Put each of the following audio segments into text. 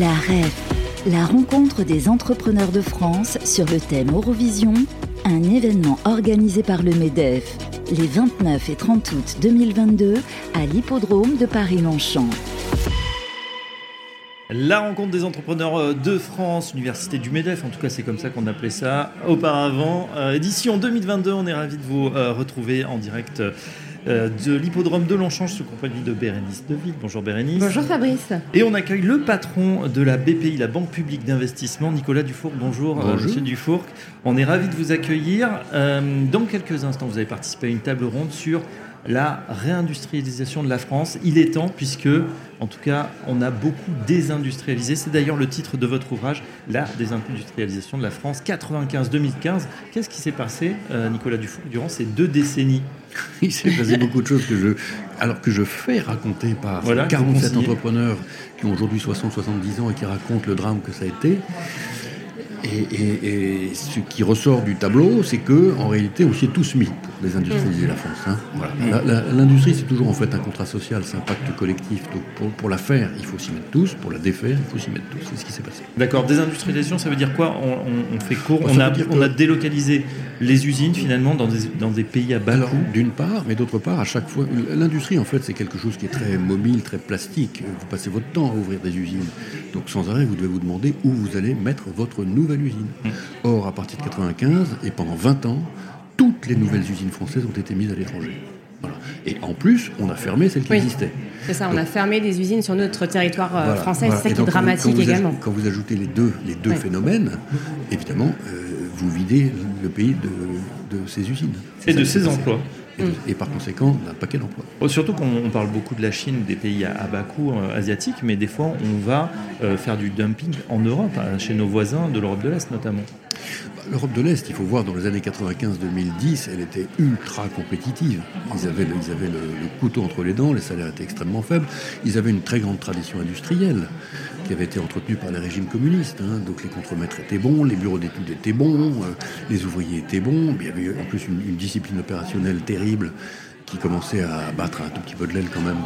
La REF, la rencontre des entrepreneurs de France sur le thème Eurovision, un événement organisé par le MEDEF les 29 et 30 août 2022 à l'hippodrome de Paris-Longchamp. La rencontre des entrepreneurs euh, de France, Université du MEDEF, en tout cas c'est comme ça qu'on appelait ça auparavant. Euh, édition 2022, on est ravis de vous euh, retrouver en direct euh, de l'hippodrome de Longchamp sous compagnie de Bérénice Deville. Bonjour Bérénice. Bonjour Fabrice. Et on accueille le patron de la BPI, la Banque publique d'investissement, Nicolas Dufourc. Bonjour, euh, Bonjour. monsieur Dufourc. On est ravis de vous accueillir. Euh, dans quelques instants, vous avez participé à une table ronde sur la réindustrialisation de la France. Il est temps puisque, en tout cas, on a beaucoup désindustrialisé. C'est d'ailleurs le titre de votre ouvrage, La désindustrialisation de la France 95-2015. Qu'est-ce qui s'est passé, euh, Nicolas Dufourc, durant ces deux décennies? Il s'est passé beaucoup de choses que je, alors que je fais raconter par Voilà, 47 vous conseillez. entrepreneurs qui ont aujourd'hui 60-70 ans et qui racontent le drame que ça a été. Et, et- et ce qui ressort du tableau, c'est que en réalité, on s'y est tous mis pour désindustrialiser la France. hein. Voilà. L'industrie, c'est toujours en fait un contrat social, c'est un pacte collectif. Donc pour, pour la faire, il faut s'y mettre tous. Pour la défaire, il faut s'y mettre tous. C'est ce qui s'est passé. D'accord, désindustrialisation, ça veut dire quoi? On, on- on fait court, Bah, on a, on a délocalisé les usines finalement dans des, dans des pays à bas Alors, coût. d'une part, mais d'autre part, à chaque fois, l'industrie, en fait, c'est quelque chose qui est très mobile, très plastique. Vous passez votre temps à ouvrir des usines. Donc, sans arrêt, vous devez vous demander où vous allez mettre votre nouvelle usine. Or, à partir de 95, et pendant 20 ans, toutes les nouvelles usines françaises ont été mises à l'étranger. Voilà. Et en plus, on a fermé celles qui Oui. existaient. C'est ça, on a fermé des usines sur notre territoire euh, Voilà, français, voilà. c'est ça qui est donc, quand vous- dramatique quand vous aj- également. Quand vous ajoutez les deux, les deux Ouais. phénomènes, évidemment, euh, vous videz le pays de, de ses usines. Et de ses emplois. Et, de- et par conséquent, d'un paquet d'emplois. Oh, surtout qu'on on parle beaucoup de la Chine, des pays à, à bas coût euh, asiatiques, mais des fois on va euh, faire du dumping en Europe, hein, chez nos voisins de l'Europe de l'Est notamment. Bah, L'Europe de l'Est, il faut voir, dans les années 95-2010, elle était ultra compétitive. Ils avaient, le, couteau entre les dents, les salaires étaient extrêmement faibles. Ils avaient une très grande tradition industrielle qui avait été entretenue par les régimes communistes. hein. Donc les contremaîtres étaient bons, les bureaux d'études étaient bons, euh, les ouvriers étaient bons. Il y avait en plus une discipline opérationnelle terrible qui commençait à battre un tout petit peu de l'aile quand même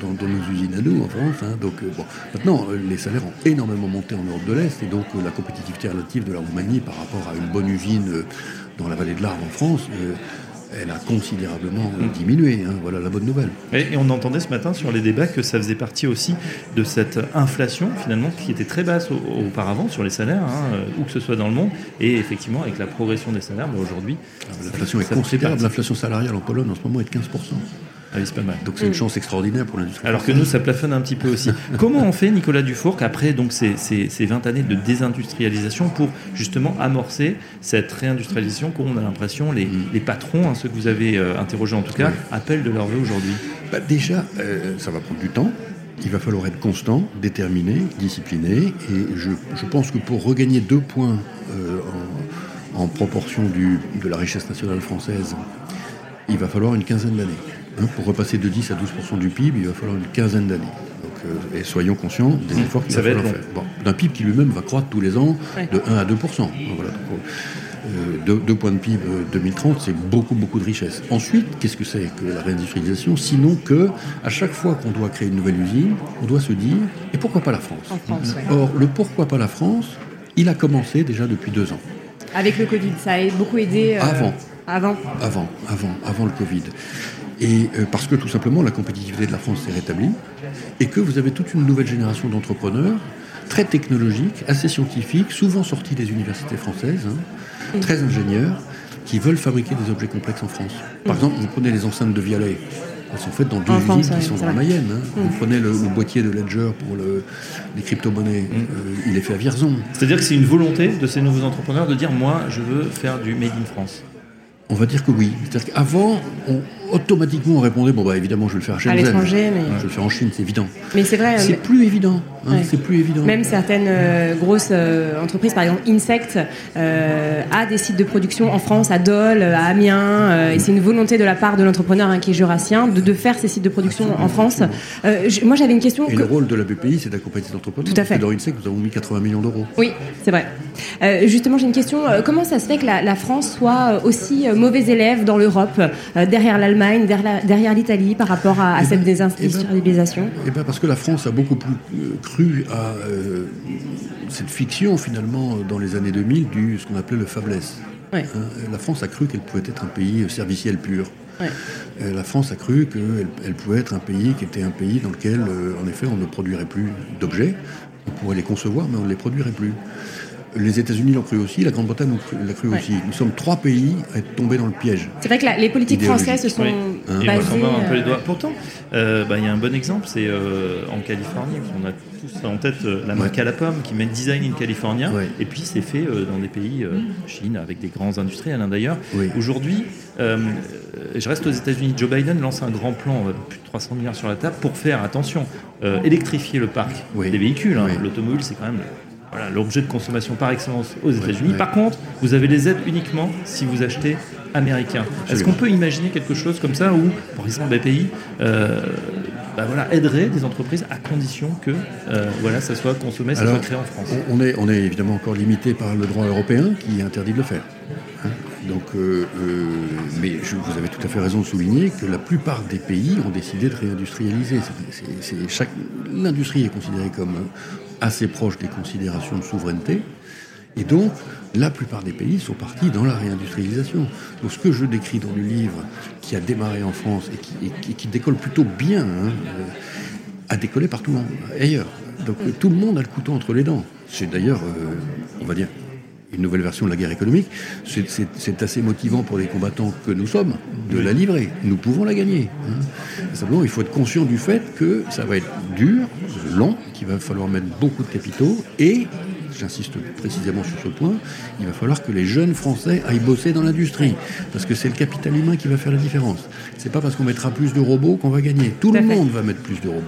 dans nos, usines à nous en France. hein. Donc euh, bon, maintenant euh, les salaires ont énormément monté en Europe de l'Est et donc euh, la compétitivité relative de la Roumanie par rapport à une bonne usine dans la vallée de l'Arve en France, elle a considérablement diminué. hein. Voilà la bonne nouvelle. Et, on entendait ce matin sur les débats que ça faisait partie aussi de cette inflation finalement qui était très basse au- auparavant sur les salaires, hein, euh, où que ce soit dans le monde, et effectivement avec la progression des salaires, mais aujourd'hui L'inflation est considérable. L'inflation salariale en Pologne en ce moment est de 15%. Ah oui, c'est pas mal. Donc c'est une chance extraordinaire pour l'industrie. Alors que nous, ça plafonne un petit peu aussi. Comment on fait, Nicolas Dufourc, après donc, ces, ces- ces 20 années de désindustrialisation pour justement amorcer cette réindustrialisation qu'on a l'impression, les, les patrons, hein, ceux que vous avez euh, interrogés en tout cas, appellent de leur vœu aujourd'hui? Bah, déjà, euh, ça va prendre du temps. Il va falloir être constant, déterminé, discipliné. Et je, je pense que pour regagner deux points euh, en, en proportion du, de la richesse nationale française, il va falloir une quinzaine d'années. Hein, pour repasser de 10 à 12% du PIB, il va falloir une quinzaine d'années. Donc, euh, et soyons conscients des efforts qu'il va falloir faire. Bon, D'un PIB qui lui-même va croître tous les ans Ouais. de 1 à 2 Voilà, donc, euh, deux, deux points de PIB euh, 2030, c'est beaucoup, beaucoup de richesse. Ensuite, qu'est-ce que c'est que la réindustrialisation? Sinon que, à chaque fois qu'on doit créer une nouvelle usine, on doit se dire, et pourquoi pas la France? En France, ouais. Or, le pourquoi pas la France, il a commencé déjà depuis deux ans. Avec le Covid, ça a beaucoup aidé. euh, Avant. Avant. Avant, avant, avant le Covid. Et euh, parce que tout simplement la compétitivité de la France s'est rétablie et que vous avez toute une nouvelle génération d'entrepreneurs très technologiques, assez scientifiques, souvent sortis des universités françaises, hein, très ingénieurs, qui veulent fabriquer des objets complexes en France. Par exemple, vous prenez les enceintes de Vialet. Elles sont faites dans deux usines France, qui sont dans la. Mayenne. hein. Vous prenez le, le boîtier de Ledger pour le- les crypto-monnaies, euh, il est fait à Vierzon. C'est-à-dire que c'est une volonté de ces nouveaux entrepreneurs de dire moi, je veux faire du Made in France. On va dire que oui. C'est-à-dire qu'avant, on- automatiquement, on répondait bon, bah évidemment, je vais le faire à À Shenzhen. l'étranger, mais- Je vais le faire en Chine, c'est évident. Mais c'est vrai. C'est euh, plus évident. hein, Ouais. C'est plus évident. Même certaines euh, grosses euh, entreprises, par exemple Insect, euh, a des sites de production en France, à Dole, à Amiens, euh, et c'est une volonté de la part de l'entrepreneur hein, qui est jurassien de, de faire ces sites de production en France. Euh, je- moi, j'avais une question. Et que- le rôle de la BPI, c'est d'accompagner ces entrepreneurs. Tout à fait. Dans INSEC, nous avons mis 80 millions d'euros. Oui, c'est vrai. Euh, justement, j'ai une question. Euh, Comment ça se fait que la, la France soit euh, aussi euh, mauvais élève dans l'Europe, euh, derrière l'Allemagne l'Allemagne, derrière l'Italie par rapport à, Eh cette ben, désindustrialisation Eh bien, parce que la France a beaucoup plus euh, cru à euh, cette fiction, finalement, dans les années 2000, du ce qu'on appelait le fabless. Ouais. Hein, la France a cru qu'elle pouvait être un pays serviciel pur. Ouais. Euh, La France a cru qu'elle elle pouvait être un pays qui était un pays dans lequel, euh, en effet, on ne produirait plus d'objets. On pourrait les concevoir, mais on ne les produirait plus. Les États-Unis l'ont cru aussi, la Grande-Bretagne l'a cru Ouais. aussi. Nous sommes trois pays à être tombés dans le piège. C'est vrai que la- les politiques françaises se sont Oui. Hein. Basées. un peu les euh, doigts. Pourtant, euh, bah, il y a un bon exemple, c'est euh, en Californie. On a tous en tête euh, la marque Ouais. à la pomme qui met Design in California. Ouais. Et puis, c'est fait euh, dans des pays, euh, Chine, avec des grands industriels hein, d'ailleurs. Oui. Aujourd'hui, je reste aux États-Unis. Joe Biden lance un grand plan, euh, plus de 300 milliards sur la table, pour faire, attention, euh, électrifier le parc Oui. des véhicules. hein. Oui. L'automobile, c'est quand même voilà, l'objet de consommation par excellence aux États-Unis. ouais. Par contre, vous avez les aides uniquement si vous achetez américain. Est-ce qu'on peut imaginer quelque chose comme ça où, par exemple, BPI euh, bah voilà, aiderait des entreprises à condition que euh, voilà, ça soit consommé, ça Alors, soit créé en France? On, est, on est évidemment encore limité par le droit européen qui interdit de le faire. Hein. Donc, euh, euh, mais je- vous avez tout à fait raison de souligner que la plupart des pays ont décidé de réindustrialiser. L'industrie est considérée comme euh, assez proche des considérations de souveraineté. Et donc, la plupart des pays sont partis dans la réindustrialisation. Donc, ce que je décris dans le livre, qui a démarré en France et qui, et qui- qui décolle plutôt bien, hein, euh, a décollé partout ailleurs. Donc, tout le monde a le couteau entre les dents. C'est d'ailleurs, euh, on va dire, une nouvelle version de la guerre économique. C'est- assez motivant pour les combattants que nous sommes de la livrer. Nous pouvons la gagner. hein. Simplement, il faut être conscient du fait que ça va être dur, long, qu'il va falloir mettre beaucoup de capitaux et j'insiste précisément sur ce point, il va falloir que les jeunes Français aillent bosser dans l'industrie. Parce que c'est le capital humain qui va faire la différence. C'est pas parce qu'on mettra plus de robots qu'on va gagner. Tout le fait. monde va mettre plus de robots.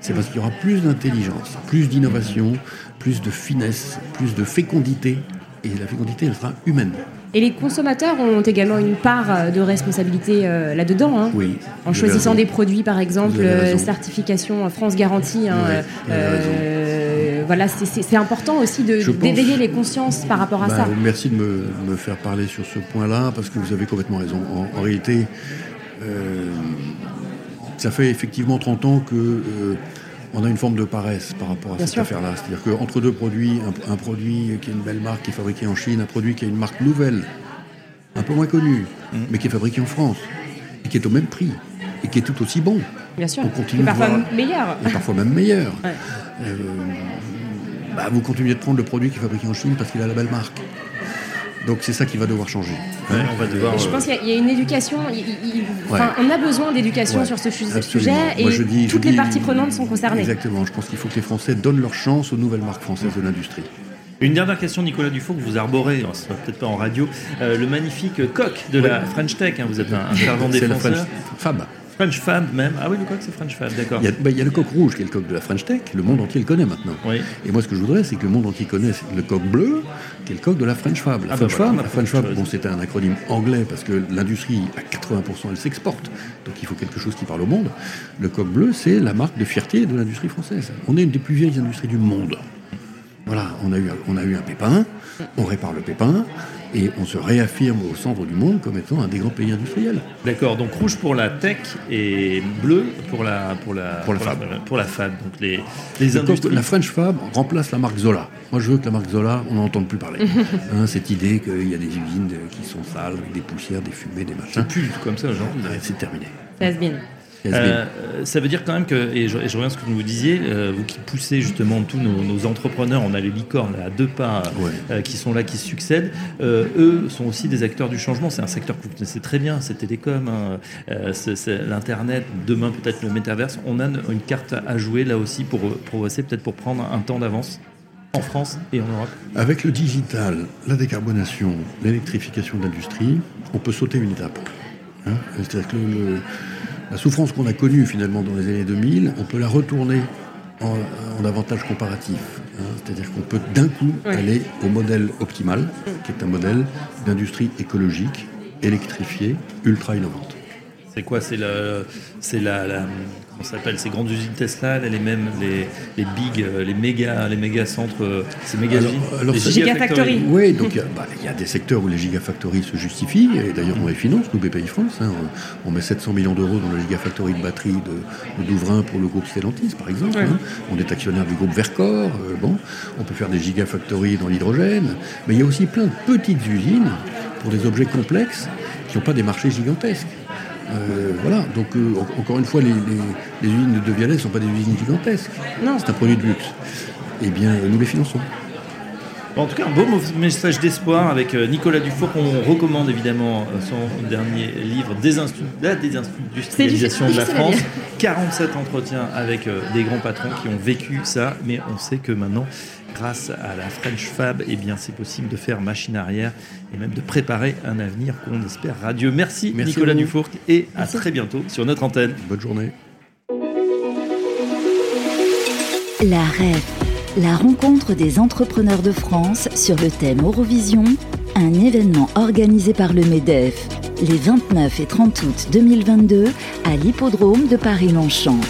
C'est parce qu'il y aura plus d'intelligence, plus d'innovation, plus de finesse, plus de fécondité. Et la fécondité, elle sera humaine. Et les consommateurs ont également une part euh, de responsabilité euh, là-dedans. hein. Oui. En choisissant des produits, par exemple, euh, certification France Garantie. hein, euh, voilà, c'est- important aussi de- d'éveiller les consciences par rapport à Bah, ça. Merci de me, me faire parler sur ce point-là, parce que vous avez complètement raison. En, en réalité, ça fait effectivement 30 ans que on a une forme de paresse par rapport à Bien cette affaire-là. C'est-à-dire qu'entre deux produits, un, un produit qui est une belle marque, qui est fabriqué en Chine, un produit qui a une marque nouvelle, un peu moins connue, Mmh. mais qui est fabriqué en France, et qui est au même prix, et qui est tout aussi bon, Bien sûr. on continue Et de parfois voir- meilleur. et parfois même meilleur. Ouais. Euh, bah, vous continuez de prendre le produit qui est fabriqué en Chine parce qu'il a la belle marque. Donc c'est ça qui va devoir changer. Ouais, on va devoir. Et je euh, pense qu'il y a- il y, a une éducation. il- il- On a besoin d'éducation Ouais, sur ce sujet et Moi, je dis- je toutes les dis- parties prenantes sont concernées. Exactement. Je pense qu'il faut que les Français donnent leur chance aux nouvelles marques françaises de l'industrie. Une dernière question, Nicolas Dufault, que vous arborez, ce sera peut-être pas en radio, euh, le magnifique coq de la French Tech. hein, vous êtes un, un fervent C'est la défenseur. French Fab. French Fab même. Ah oui, le coq, c'est French Fab, d'accord. Il y, a, bah, il y a le coq rouge qui est le coq de la French Tech. Le monde entier le connaît maintenant. Oui. Et moi, ce que je voudrais, c'est que le monde entier connaisse le coq bleu, qui est le coq de la French Fab. La Ah bah French voilà, Fab, la French Fab, bon, c'est un acronyme anglais parce que l'industrie, à 80%, elle s'exporte. Donc il faut quelque chose qui parle au monde. Le coq bleu, c'est la marque de fierté de l'industrie française. On est une des plus vieilles industries du monde. Voilà, on a eu, un- on a eu un pépin, on répare le pépin, et on se réaffirme au centre du monde comme étant un des grands pays industriels. D'accord, donc rouge pour la tech et bleu pour la pour la Pour la Fab. pour la Fab. Donc les les industries. la French Fab remplace la marque Zola. Moi, je veux que la marque Zola, on n'en entende plus parler. Hein, cette idée qu'il y a des usines de- qui sont sales, avec des poussières, des fumées, des machins. pue comme ça aujourd'hui. Ouais, C'est terminé. Ça Euh, ça veut dire quand même que, et je, et je reviens à ce que vous disiez, euh, vous qui poussez justement tous nos, nos entrepreneurs, on a les licornes à deux pas Ouais. euh, qui sont là, qui se succèdent, eux sont aussi des acteurs du changement. C'est un secteur que vous connaissez très bien, c'est télécom, hein, c'est- l'Internet, demain peut-être le métaverse. On a une, une carte à jouer là aussi pour progresser, peut-être pour prendre un temps d'avance en France et en Europe. Avec le digital, la décarbonation, l'électrification de l'industrie, on peut sauter une étape. Hein C'est-à-dire que le- la souffrance qu'on a connue finalement dans les années 2000, on peut la retourner en, en avantage comparatif. hein. C'est-à-dire qu'on peut d'un coup aller au modèle optimal, qui est un modèle d'industrie écologique, électrifiée, ultra innovante. C'est quoi C'est la, c'est la, la- comment ça s'appelle Ces grandes usines Tesla, les mêmes, les, les big, euh, les méga, les méga centres, euh, ces méga Alors- usines, alors les Gigafactory. Oui, donc il y a- bah, il y, a des secteurs où les gigafactories se justifient, et d'ailleurs on les finance, nous BPI France. hein. on, on met 700 millions d'euros dans la gigafactory de batterie de, de Douvrin pour le groupe Stellantis, par exemple. Ouais. hein. On est actionnaire du groupe Vercor. euh, bon, on peut faire des gigafactories dans l'hydrogène, mais il y a aussi plein de petites usines pour des objets complexes qui n'ont pas des marchés gigantesques. Euh, voilà, donc euh, en- encore une fois, les, les- les usines de Vialet ne sont pas des usines gigantesques. Non. C'est un produit de luxe. Eh bien, nous les finançons. Bon, en tout cas, un beau message d'espoir avec euh, Nicolas Dufour qu'on recommande évidemment son dernier livre La désindustrialisation de la France. difficile 47 entretiens avec des grands patrons qui ont vécu ça, mais on sait que maintenant, grâce à la French Fab, eh bien, c'est possible de faire machine arrière et même de préparer un avenir qu'on espère radieux. Merci, Merci Nicolas à vous. Dufour et à très bientôt sur notre antenne. Bonne journée. La REF, la rencontre des entrepreneurs de France sur le thème Eurovision, un événement organisé par le MEDEF les 29 et 30 août 2022 à l'hippodrome de Paris-Longchamp.